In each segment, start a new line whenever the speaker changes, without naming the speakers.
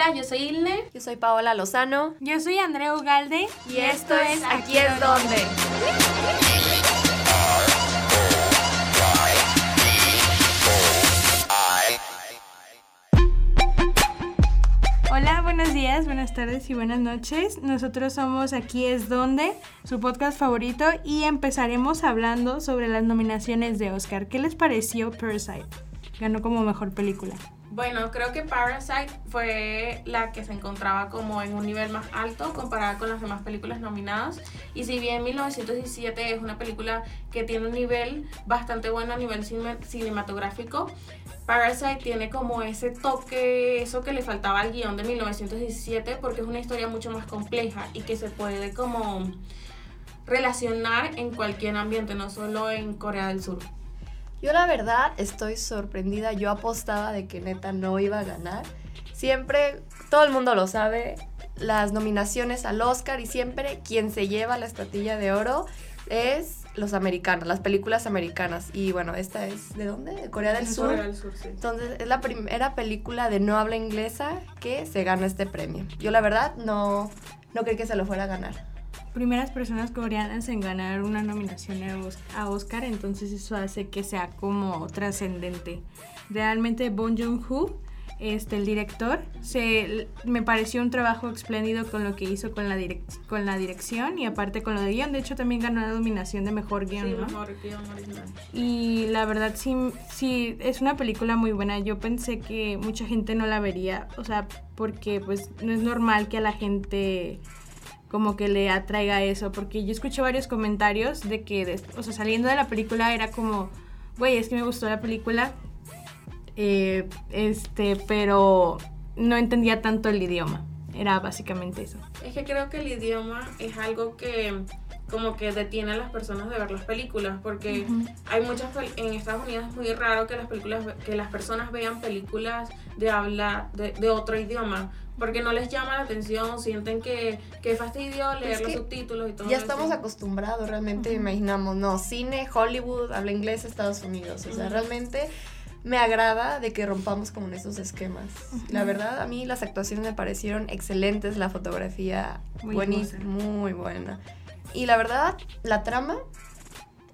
Hola, yo soy Ilne.
Yo soy Paola Lozano.
Yo soy Andrea Ugalde.
Y, esto, es Aquí es donde.
Hola, buenos días, buenas tardes y buenas noches. Nosotros somos Aquí es donde, su podcast favorito, y empezaremos hablando sobre las nominaciones de Oscar. ¿Qué les pareció Parasite? Ganó como mejor película.
Bueno, creo que Parasite fue la que se encontraba como en un nivel más alto comparada con las demás películas nominadas. Y si bien 1917 es una película que tiene un nivel bastante bueno a nivel cinematográfico, Parasite tiene como ese toque, eso que le faltaba al guion de 1917, porque es una historia mucho más compleja y que se puede como relacionar en cualquier ambiente, no solo en Corea del Sur.
Yo la verdad estoy sorprendida, yo apostaba de que neta no iba a ganar. Siempre, todo el mundo lo sabe, las nominaciones al Oscar y siempre quien se lleva la estatuilla de oro es los americanos, las películas americanas. Y bueno, esta es ¿de dónde? De Corea del Sur.
Corea del Sur sí.
Entonces es la primera película de no habla inglesa que se gana este premio. Yo la verdad no, no creí que se lo fuera a ganar
primeras personas coreanas en ganar una nominación a Oscar, entonces eso hace que sea como trascendente. Realmente Bong Joon-ho, este, el director, se, me pareció un trabajo espléndido con lo que hizo con la, con la dirección y aparte con lo de guion. De hecho, también ganó la nominación de mejor guion,
sí, mejor guion original.
Y la verdad, sí, sí, es una película muy buena. Yo pensé que mucha gente no la vería, o sea, porque pues no es normal que a la gente como que le atraiga eso, porque yo escuché varios comentarios de que, o sea, saliendo de la película era como, güey, es que me gustó la película, eh, este, pero no entendía tanto el idioma, era básicamente eso.
Es que creo que el idioma es algo que como que detiene a las personas de ver las películas porque hay muchas en Estados Unidos es muy raro que las películas que las personas vean películas de habla de, de otro idioma porque no les llama la atención, sienten que, que fastidio leer los subtítulos y todo
Ya estamos acostumbrados, realmente imaginamos, no, cine, Hollywood, habla inglés, Estados Unidos, o sea, realmente me agrada de que rompamos como en esos esquemas. La verdad, a mí las actuaciones me parecieron excelentes, la fotografía buenísima, muy buena. Y la verdad, la trama,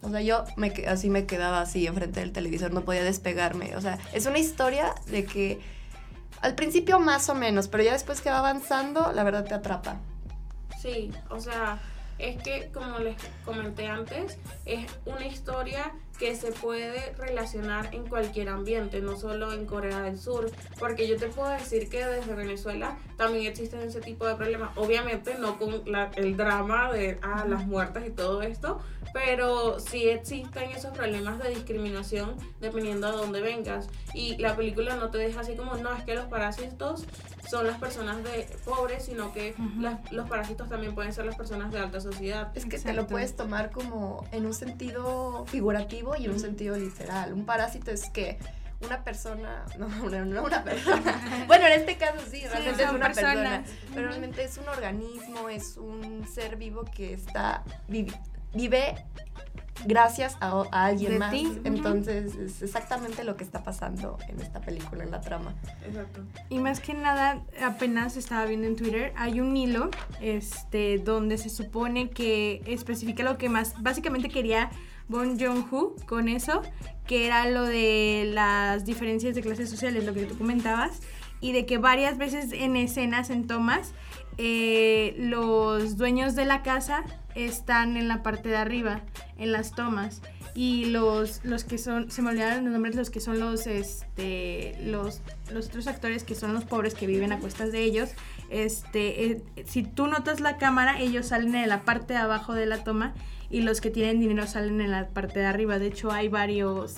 o sea, yo me, así me quedaba así enfrente del televisor, no podía despegarme. O sea, es una historia de que al principio más o menos, pero ya después que va avanzando, la verdad te atrapa.
Sí, o sea, es que como les comenté antes, es una historia que se puede relacionar en cualquier ambiente, no solo en Corea del Sur, porque yo te puedo decir que desde Venezuela también existen ese tipo de problemas, obviamente no con el drama de ah, las muertas y todo esto, pero sí existen esos problemas de discriminación dependiendo de dónde vengas. Y la película no te deja así como no, es que los parásitos son las personas de pobres, sino que los parásitos también pueden ser las personas de alta sociedad.
Es que te lo puedes tomar como en un sentido figurativo y en un sentido literal. Un parásito es que una persona, no, no, una persona. bueno, en este caso sí, realmente es una persona, pero realmente es un organismo, es un ser vivo que está vive gracias a, alguien más. Entonces es exactamente lo que está pasando en esta película, en la trama.
Exacto.
Y más que nada, apenas estaba viendo en Twitter, hay un hilo este, donde se supone que especifica lo que más básicamente quería Bon Joon-ho con eso, que era lo de las diferencias de clases sociales, lo que tú comentabas, y de que varias veces en escenas, en tomas, eh, los dueños de la casa están en la parte de arriba, en las tomas. Y los, los que son, se me olvidaron los nombres, los que son los, este, los, los otros actores que son los pobres que viven a cuestas de ellos, este, eh, si tú notas la cámara, ellos salen en la parte de abajo de la toma y los que tienen dinero salen en la parte de arriba. De hecho, hay varios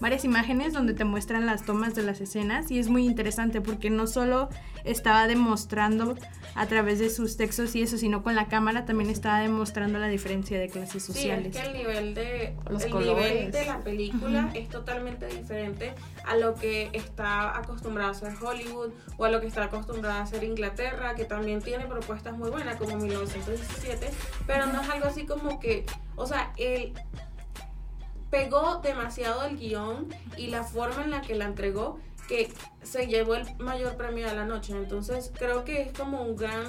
varias imágenes donde te muestran las tomas de las escenas y es muy interesante porque no solo estaba demostrando a través de sus textos y eso, sino con la cámara también estaba demostrando la diferencia de clases sociales.
Sí, es que el nivel de, el nivel de la película es totalmente diferente a lo que está acostumbrado a hacer Hollywood o a lo que está acostumbrado a hacer Inglaterra, que también tiene propuestas muy buenas como 1917, pero no es algo así como que, o sea, el pegó demasiado el guion y la forma en la que la entregó que se llevó el mayor premio de la noche. Entonces creo que es como un gran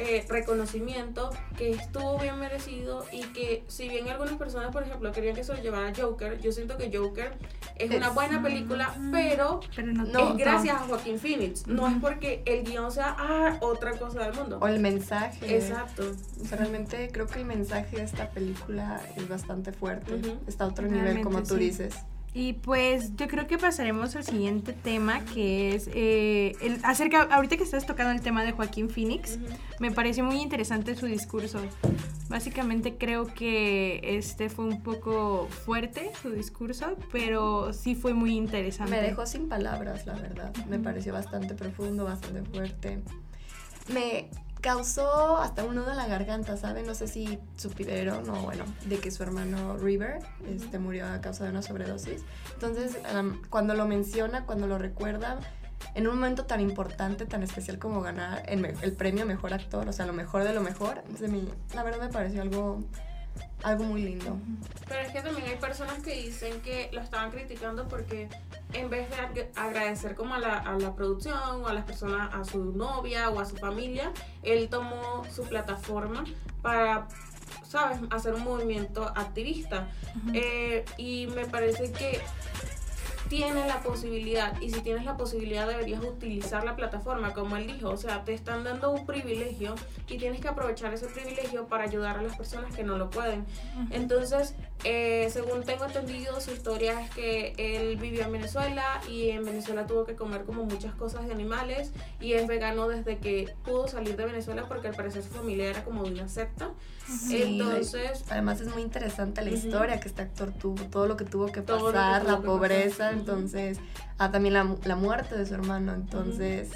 eh, reconocimiento que estuvo bien merecido y que si bien algunas personas, por ejemplo, querían que se lo llevara Joker, yo siento que Joker es, una buena película, pero, no, es gracias a Joaquín Phoenix, no es porque el guion sea ah, otra cosa del mundo.
O el mensaje.
Exacto.
O sea, realmente creo que el mensaje de esta película es bastante fuerte, está a otro nivel, como tú dices.
Y pues yo creo que pasaremos al siguiente tema, que es eh, el, acerca, ahorita que estás tocando el tema de Joaquín Phoenix, me pareció muy interesante su discurso. Básicamente creo que este fue un poco fuerte su discurso, pero sí fue muy interesante.
Me dejó sin palabras, la verdad. Me pareció bastante profundo, bastante fuerte. Me causó hasta un nudo en la garganta, ¿saben? No sé si supieron o bueno, de que su hermano River este, murió a causa de una sobredosis. Entonces, cuando lo menciona, cuando lo recuerda, en un momento tan importante, tan especial como ganar el, el premio Mejor Actor, o sea, lo mejor de lo mejor, de mí, la verdad me pareció algo algo muy lindo.
Pero es que también hay personas que dicen que lo estaban criticando porque en vez de agradecer como a la, a la producción o a las personas, a su novia o a su familia, él tomó su plataforma para ¿sabes? Hacer un movimiento activista. Eh, y me parece que tienes la posibilidad y si tienes la posibilidad deberías utilizar la plataforma como él dijo, o sea, te están dando un privilegio y tienes que aprovechar ese privilegio para ayudar a las personas que no lo pueden. Entonces, eh, según tengo entendido, su historia es que él vivió en Venezuela y en Venezuela tuvo que comer como muchas cosas de animales y es vegano desde que pudo salir de Venezuela porque al parecer su familia era como de una secta. Entonces,
además es muy interesante la historia que este actor tuvo, todo lo que tuvo que pasar, la pobreza, entonces, ah, también la, la, muerte de su hermano, entonces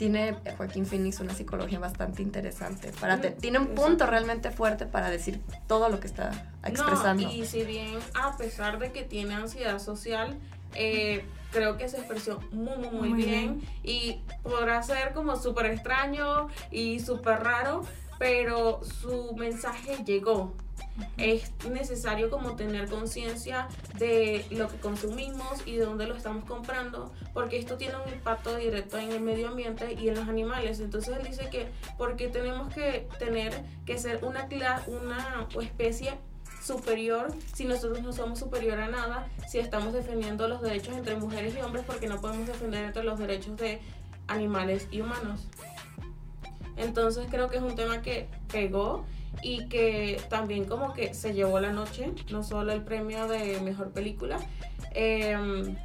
tiene Joaquín Phoenix una psicología bastante interesante. Para tiene un punto realmente fuerte para decir todo lo que está expresando.
y si bien a pesar de que tiene ansiedad social, eh, creo que se expresó muy, muy, muy, bien. Y podrá ser como súper extraño y súper raro, pero su mensaje llegó es necesario como tener conciencia de lo que consumimos y de dónde lo estamos comprando, porque esto tiene un impacto directo en el medio ambiente y en los animales. Entonces él dice que porque tenemos que tener que ser una, una especie superior si nosotros no somos superior a nada, si estamos defendiendo los derechos entre mujeres y hombres, porque no podemos defender entre los derechos de animales y humanos. Entonces creo que es un tema que pegó y que también como que se llevó la noche, no solo el premio de mejor película. Em,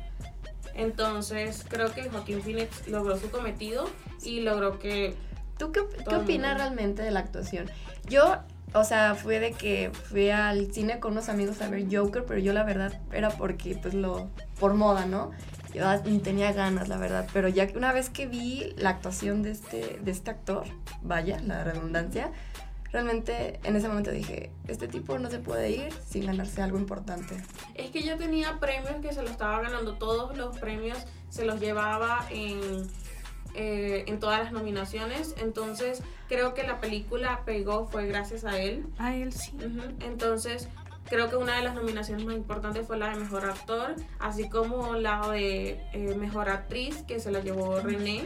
entonces creo que Joaquín Phoenix logró su cometido y logró que...
¿Tú qué, qué opinas realmente de la actuación? Yo, o sea, fue de que fui al cine con unos amigos a ver Joker, pero yo la verdad era porque, pues, lo, por moda, ¿no? Yo ni tenía ganas, la verdad, pero ya una vez que vi la actuación de este, de este actor, vaya, la redundancia, realmente en ese momento dije, este tipo no se puede ir sin ganarse algo importante.
Es que ya tenía premios que se lo estaba ganando, todos los premios se los llevaba en, eh, en todas las nominaciones, entonces creo que la película pegó fue gracias a él.
A él sí.
Entonces creo que una de las nominaciones más importantes fue la de Mejor Actor, así como la de eh, Mejor Actriz que se la llevó René.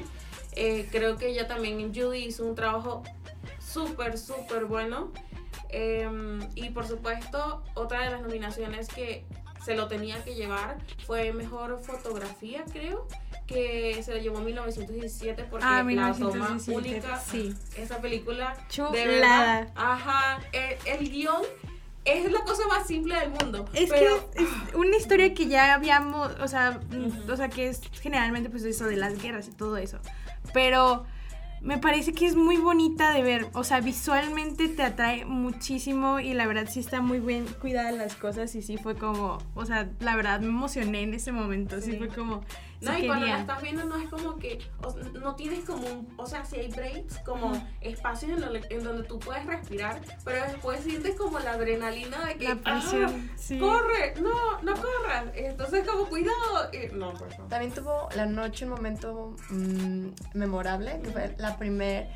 Eh, creo que ella también en Judy hizo un trabajo súper, súper bueno. Em, y por supuesto, otra de las nominaciones que se lo tenía que llevar fue Mejor Fotografía, creo, que se lo llevó en 1917 porque ah, la toma única, sí. esa película, de verdad, ajá, el, guion es la cosa más simple del mundo.
Es que es una historia que ya habíamos, o sea, o sea, que es generalmente pues eso de las guerras y todo eso. Pero me parece que es muy bonita de ver. O sea, visualmente te atrae muchísimo y la verdad sí está muy bien cuidada las cosas y sí fue como, o sea, la verdad me emocioné en ese momento. Sí, fue como,
no, y cuando la estás viendo no es como que, no tienes como un, o sea, si hay breaks, como espacios en, en, donde tú puedes respirar, pero después sientes como la adrenalina de que, la presión, ah, corre, no, no corras, entonces como cuidado, no, por favor.
También tuvo la noche un momento mm, memorable, que fue la primera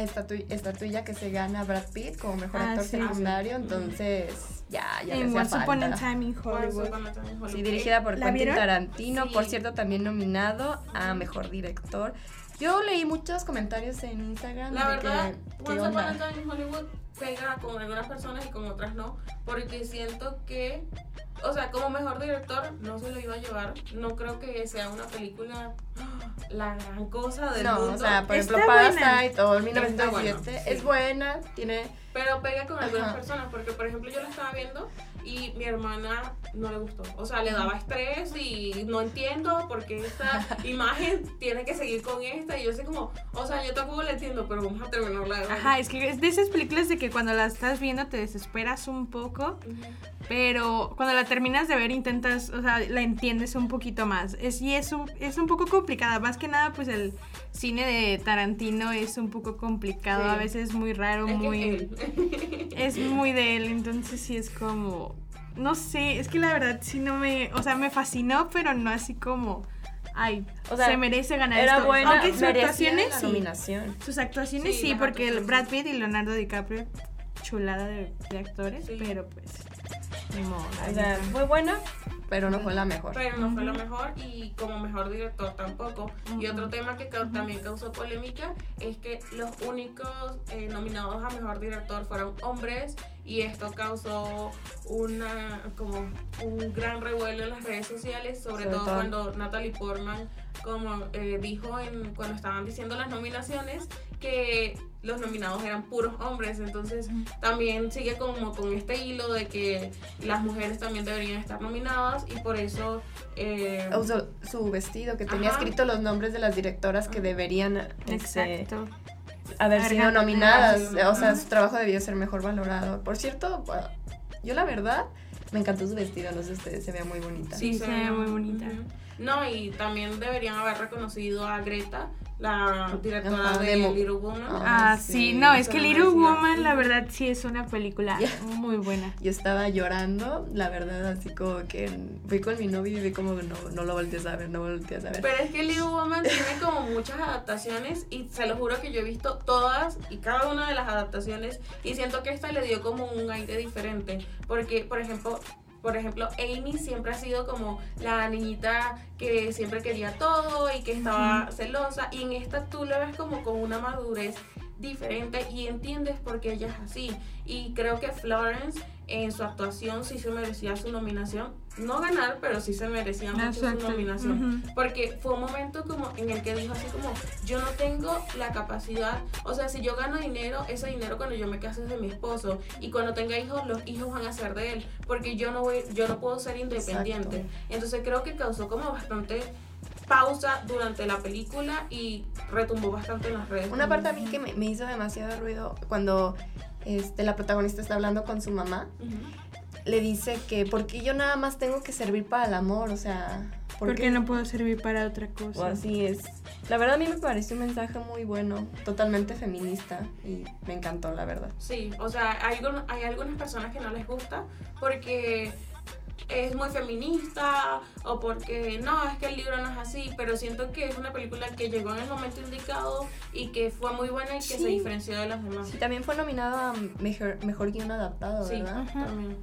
estatu- estatuilla que se gana Brad Pitt como mejor
Ah,
actor
sí.
secundario, entonces ya, ya le
En
hacía
Once Upon a
falta.
Time in
Once
Hollywood.
Upon a Time in
Sí,
Hollywood.
dirigida por
¿La
Quentin
vieron?
Tarantino, por cierto, también nominado a Mejor Director. Yo leí muchos comentarios en Instagram
La
de
verdad,
que, ¿qué
Once Upon a? Time in Hollywood pega con algunas personas y con otras no, porque siento que, o sea, como mejor director no se lo iba a llevar. No creo que sea una película la gran cosa del
No,
mundo.
o sea, por ejemplo,
Está buena.
Parasite o el
Está
1917
buena, sí.
es buena, tiene...
Pero pega con algunas
Ajá.
personas, porque por ejemplo yo la estaba viendo y mi hermana no le gustó. O sea, le daba estrés y no entiendo por qué esta imagen tiene que seguir con esta. Y yo sé como, o sea, yo tampoco la entiendo, pero vamos a terminarla de.
Ajá, es que es de esas películas de que cuando la estás viendo te desesperas un poco, pero cuando la terminas de ver intentas, o sea, la entiendes un poquito más. Es, y es un, es un poco complicada, más que nada pues el cine de Tarantino es un poco complicado,
Sí.
a veces muy raro, muy...
es
muy de él, entonces sí es como, no sé, es que la verdad sí no me, o sea, me fascinó, pero no así como, ay,
O sea,
se merece ganar
Era
esto.
buena,
Aunque sus actuaciones
la
sí,
nominación.
sus actuaciones
Sí,
sí, porque el
actuaciones.
Brad Pitt y Leonardo DiCaprio, chulada de, de actores,
Sí.
pero pues, ni modo.
O sea, fue buena, pero no fue la mejor.
Pero no fue
Ujú.
mejor y como mejor director tampoco. Y otro tema que también causó polémica es que los únicos eh, nominados a mejor director fueron hombres y esto causó una como un gran revuelo en las redes sociales, sobre,
Sobre
todo,
todo.
cuando Natalie Portman como eh, dijo en, cuando estaban diciendo las nominaciones que los nominados eran puros hombres, entonces también sigue como con este hilo de que las mujeres también deberían estar nominadas y por eso eh,
Usó su vestido que tenía
Ajá.
escrito los nombres de las directoras que deberían este,
Exacto.
haber
Haber
sido nominadas. O sea, su trabajo debió ser mejor valorado. Por cierto, yo la verdad me encantó su vestido, no sé ustedes, se ve muy bonita.
Sí, se ve muy bonita.
No, y también deberían haber reconocido a Greta, la directora
Ajá,
de Little Woman.
Ah,
Ah, sí,
sí,
no, es que Little. Woman, la verdad, sí es una película muy buena.
Yo estaba llorando, la verdad, así como que fui con mi novio y vi como que no, no lo volteé a ver, no volteé a ver.
Pero es que Little Woman tiene como muchas adaptaciones y se lo juro que yo he visto todas y cada una de las adaptaciones y siento que esta le dio como un aire diferente. Porque, por ejemplo, por ejemplo, Amy siempre ha sido como la niñita que siempre quería todo y que estaba celosa y en esta tú la ves como con una madurez diferente y entiendes por qué ella es así. Y creo que Florence en su actuación sí se merecía su nominación. No ganar, pero sí se merecía mucho su nominación.
Ujú.
Porque fue un momento como en el que dijo así como, yo no tengo la capacidad, o sea, si yo gano dinero, ese dinero cuando yo me case es de mi esposo y cuando tenga hijos, los hijos van a ser de él, porque yo no voy, yo no puedo ser independiente.
Exacto.
Entonces creo que causó como bastante pausa durante la película y retumbó bastante en las redes.
Una parte a mí que me, me hizo demasiado ruido cuando este, la protagonista está hablando con su mamá, le dice que ¿por qué yo nada más tengo que servir para el amor? O sea, ¿por
Porque
qué
no puedo servir para otra
O
cosa.
así es. La verdad a mí me pareció un mensaje muy bueno, totalmente feminista y me encantó, la verdad.
Sí, o sea, hay, hay algunas personas que no les gusta porque es muy feminista o porque no, es que el libro no es así, pero siento que es una película que llegó en el momento indicado y que fue muy buena y que se
Sí.
diferenció de las demás.
Sí, también fue nominado a mejor, mejor guion adaptado,
Sí, también.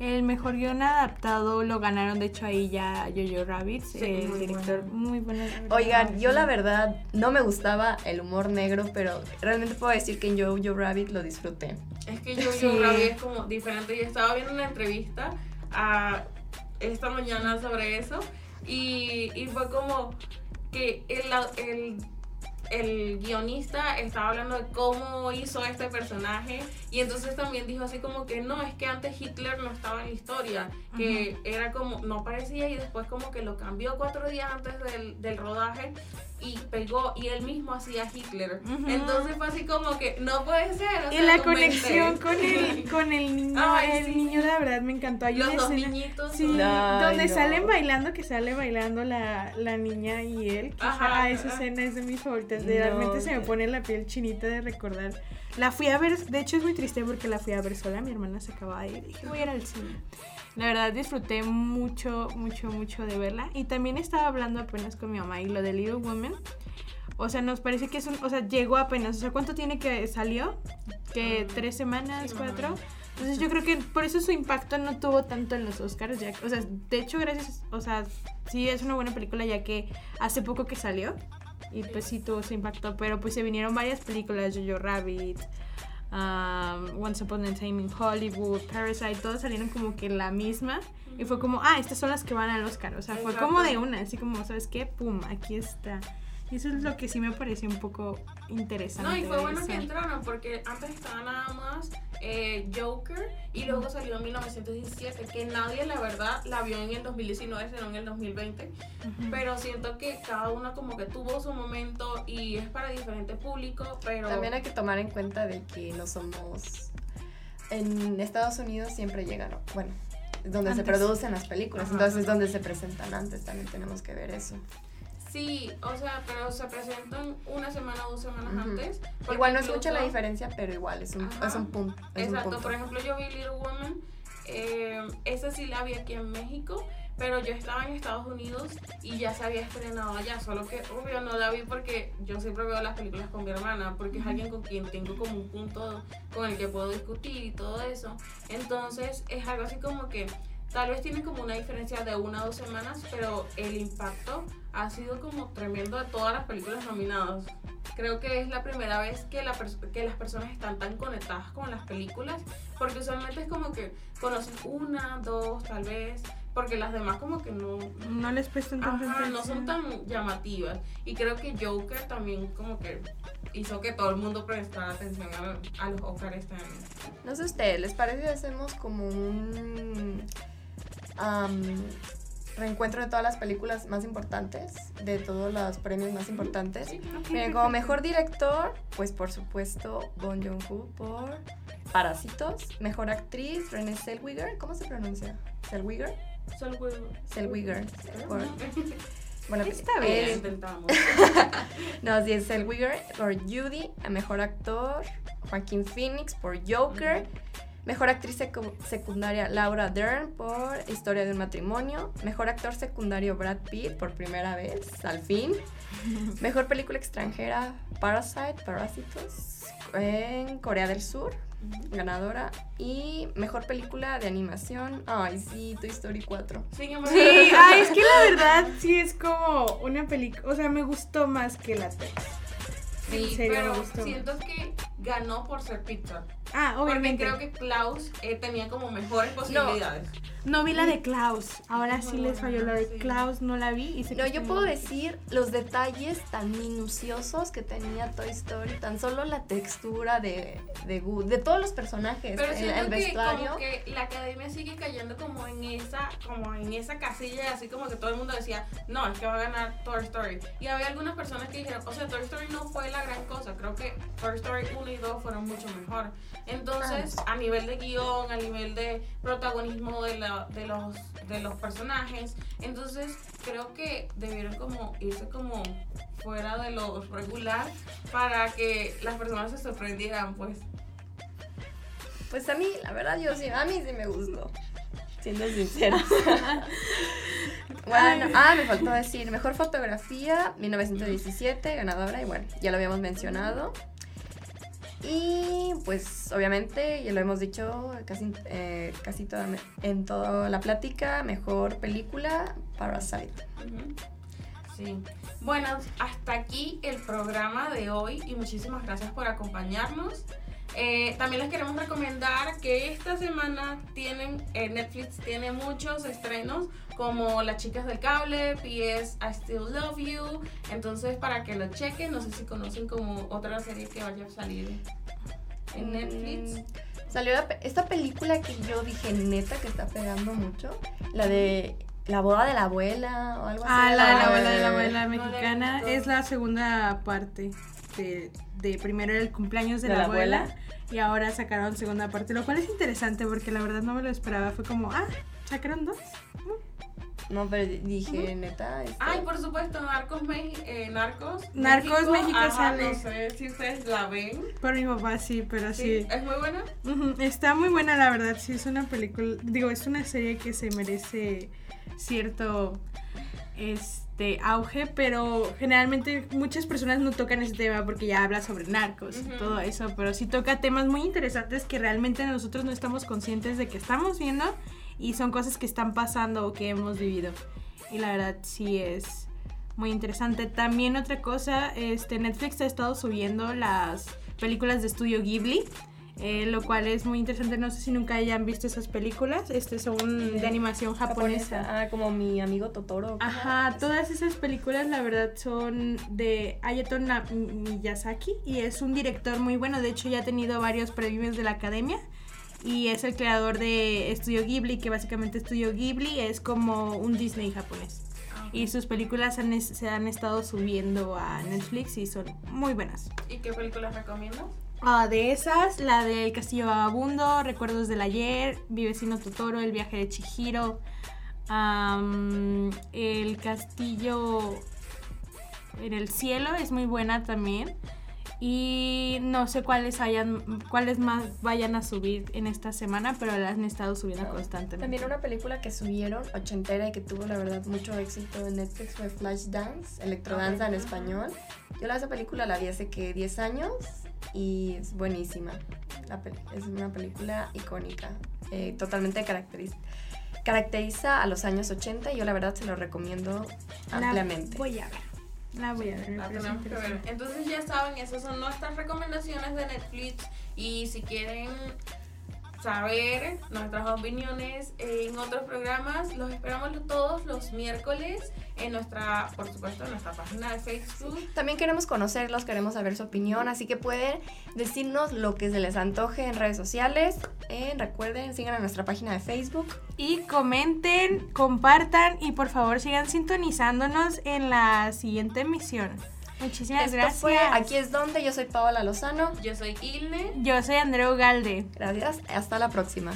El mejor guion adaptado lo ganaron, de hecho, ahí ya Jojo Rabbit,
Sí,
el
muy
director
bueno.
muy bueno.
Oigan, yo la verdad no me gustaba el humor negro, pero realmente puedo decir que en Jojo Rabbit lo disfruté.
Es que yo,
Sí.
Rabbit es como diferente. Yo estaba viendo una entrevista a esta mañana sobre eso. Y, y fue como que el, el, el guionista estaba hablando de cómo hizo este personaje. Y entonces también dijo así como que no, es que antes Hitler no estaba en la historia, que era como, no parecía y después como que lo cambió cuatro días antes del, del rodaje y pegó y él mismo hacía Hitler.
Ujú.
Entonces fue así como que no puede ser. o
Y
sea,
la conexión con el, con el niño,
Ay,
el
sí.
niño la verdad me encantó. Hay
Los dos
escena-
niñitos.
Sí,
Ay,
donde
no.
salen bailando, que sale bailando la, la niña y él. que
Ajá,
esa- ah, esa escena es de mis favoritas.
No,
Realmente se me pone la piel chinita de recordar. La fui a ver, de hecho es muy triste porque la fui a ver sola. Mi hermana se acababa de ir. Dije, voy a ir al cine. La verdad disfruté mucho, mucho, mucho de verla. Y también estaba hablando apenas con mi mamá y lo de Little Women. O sea, nos parece que es un, o sea, llegó apenas. O sea, ¿cuánto tiene que salió? ¿Que tres semanas,
Sí,
cuatro? Entonces yo creo que por eso su impacto no tuvo tanto en los Oscars, ya, o sea, de hecho gracias, o sea, sí es una buena película ya que hace poco que salió y pues sí tuvo su impacto, pero pues se vinieron varias películas, Jojo Rabbit, um, Once Upon a Time in Hollywood, Parasite, todas salieron como que la misma y fue como, ah, estas son las que van al Oscar, o sea, fue como de una, así como, ¿sabes qué? Pum, aquí está. Y eso es lo que sí me pareció un poco interesante.
No, y fue bueno
eso.
que entraron porque antes estaba nada más eh, Joker y luego salió en 1917, que nadie la verdad la vio en el 2019, sino en el 2020.
Ujú.
Pero siento que cada una como que tuvo su momento y es para diferente público, pero...
También hay que tomar en cuenta de que no somos... En Estados Unidos siempre llegan, bueno, es donde se
Antes.
producen las películas,
Ajá.
entonces es donde se presentan antes, también tenemos que ver eso.
Sí, o sea, pero se presentan una semana o dos semanas antes.
Igual no es mucha la diferencia, pero igual es un, es un punto. es un
Exacto,
punto.
por ejemplo, yo vi Little Woman, eh, esa sí la vi aquí en México, pero yo estaba en Estados Unidos y ya se había estrenado allá, solo que obvio no la vi porque yo siempre veo las películas con mi hermana, porque es alguien con quien tengo como un punto con el que puedo discutir y todo eso. Entonces es algo así como que tal vez tiene como una diferencia de una o dos semanas, pero el impacto ha sido como tremendo de todas las películas nominadas. Creo que es la primera vez que, la que las personas están tan conectadas con las películas, porque usualmente es como que conocen una, dos, tal vez, porque las demás como que no,
No les prestan tanta
ajá, no son tan llamativas. Y creo que Joker también como que hizo que todo el mundo prestara atención a, a los Oscars este año.
No sé ustedes, ¿les parece si hacemos como un reencuentro de todas las películas más importantes? De todos los premios más importantes. Miren, como mejor director, pues por supuesto Bon Joon-ho por Parásitos. Mejor actriz, Renée Zellweger. ¿Cómo se pronuncia? ¿Zellweger? Zellweger. Por, bueno,
Está bien.
es-
intentamos.
no, sí, es Zellweger por Judy. A mejor actor, Joaquín Phoenix por Joker. Mejor actriz secu- secundaria, Laura Dern por Historia de un matrimonio. Mejor actor secundario, Brad Pitt por primera vez, al fin. Mejor película extranjera, Parasite, Parásitos, en Corea del Sur, ganadora. Y mejor película de animación, ay sí, Toy Story 4.
Sin embargo,
Sí, ay, es que la verdad sí es como una película, o sea, me gustó más que la Tex.
sí,
en serio, me
pero
gustó
siento que ganó por ser Pixar.
Ah,
Porque
obviamente.
creo que Klaus eh, tenía como mejores posibilidades.
No vi la de Klaus. Ahora sí les falló la de. Klaus, no la vi. Y sé
No,
que
yo puedo decir los detalles tan minuciosos que tenía Toy Story, tan solo la textura de, de, de todos los personajes,
Pero
el,
siento
el
que
vestuario.
como que la academia sigue cayendo como en esa, como en esa casilla, así como que todo el mundo decía, no, es que va a ganar Toy Story. Y había algunas personas que dijeron, o sea, Toy Story no fue la gran cosa, creo que Toy Story 1 y 2 fueron mucho mejor. Entonces, a nivel de guion, a nivel de protagonismo de, la, de, los, de los personajes, entonces creo que debieron como irse como fuera de lo regular para que las personas se sorprendieran, pues.
Pues a mí, la verdad, yo sí, a mí sí me gustó. Siendo sincera. bueno, ah, me faltó decir, mejor fotografía, 1917, ganadora, y bueno, ya lo habíamos mencionado. Y pues obviamente, ya lo hemos dicho casi, eh, casi toda, en toda la plática, mejor película, Parasite.
Sí. Bueno, hasta aquí el programa de hoy y muchísimas gracias por acompañarnos. Eh, también les queremos recomendar que esta semana tienen eh, Netflix tiene muchos estrenos como Las chicas del cable, PS I Still Love You. Entonces para que lo chequen, no sé si conocen como otra serie que vaya a salir en Netflix.
Mm, Salió la pe- esta película que yo dije neta que está pegando mucho, la de la boda de la abuela o algo así.
Ah, la de la abuela de la
de-
abuela
No
mexicana
visto.
es la segunda parte de, de primero era el cumpleaños de,
¿De
la,
la
abuela,
abuela?
Y ahora sacaron segunda parte, lo cual es interesante porque la verdad no me lo esperaba, fue como, ah, sacaron dos.
No, pero dije neta. este-
Ay, por supuesto, Narcos, Meji- eh, Narcos.
Narcos México
Ajá,
sale.
No sé si ustedes la ven.
Por mi papá sí, pero
Sí,
sí.
es muy buena.
Está muy buena la verdad, sí, es una película, digo, es una serie que se merece cierto este auge, pero generalmente muchas personas no tocan ese tema porque ya habla sobre narcos y todo eso, pero sí toca temas muy interesantes que realmente nosotros no estamos conscientes de que estamos viendo y son cosas que están pasando o que hemos vivido. Y la verdad sí es muy interesante. También otra cosa, este Netflix ha estado subiendo las películas de estudio Ghibli. Eh, lo cual es muy interesante, no sé si nunca hayan visto esas películas, este son de animación japonesa.
Ah, como mi amigo Totoro.
Ajá, todas esas películas la verdad son de Ayato Na- Miyazaki y es un director muy bueno, de hecho ya ha tenido varios premios de la academia y es el creador de Estudio Ghibli, que básicamente Estudio Ghibli es como un Disney japonés. Y sus películas han se han estado subiendo a Netflix y son muy buenas.
¿Y qué películas recomiendas?
Ah, de esas, la del Castillo Vagabundo, Recuerdos del Ayer, Mi vecino Totoro, El viaje de Chihiro, am, El Castillo en el Cielo es muy buena también. Y no sé cuáles hayan, cuáles más vayan a subir en esta semana, pero las han estado subiendo constantemente.
También una película que subieron, ochentera, y que tuvo la verdad mucho éxito en Netflix fue Flashdance, Electrodanza en
Ok.
español. Yo la, esa película la vi hace que 10 años y es buenísima. La es una película icónica, eh, totalmente caracteriza, caracteriza a los años 80 y yo la verdad se lo recomiendo
La
ampliamente.
voy a ver. La voy a ver.
La tenemos que ver. Entonces ya saben, esas son nuestras recomendaciones de Netflix y si quieren saber nuestras opiniones en otros programas, los esperamos todos los miércoles en nuestra, por supuesto, en nuestra página de Facebook.
También queremos conocerlos, queremos saber su opinión, así que pueden decirnos lo que se les antoje en redes sociales. Eh, recuerden, sigan a nuestra página de Facebook.
Y comenten, compartan y por favor sigan sintonizándonos en la siguiente emisión. Muchísimas
Esto
gracias.
fue Aquí es donde, yo soy Paola Lozano.
Yo soy Ilne.
Yo soy Andreu Galde.
Gracias, hasta la próxima.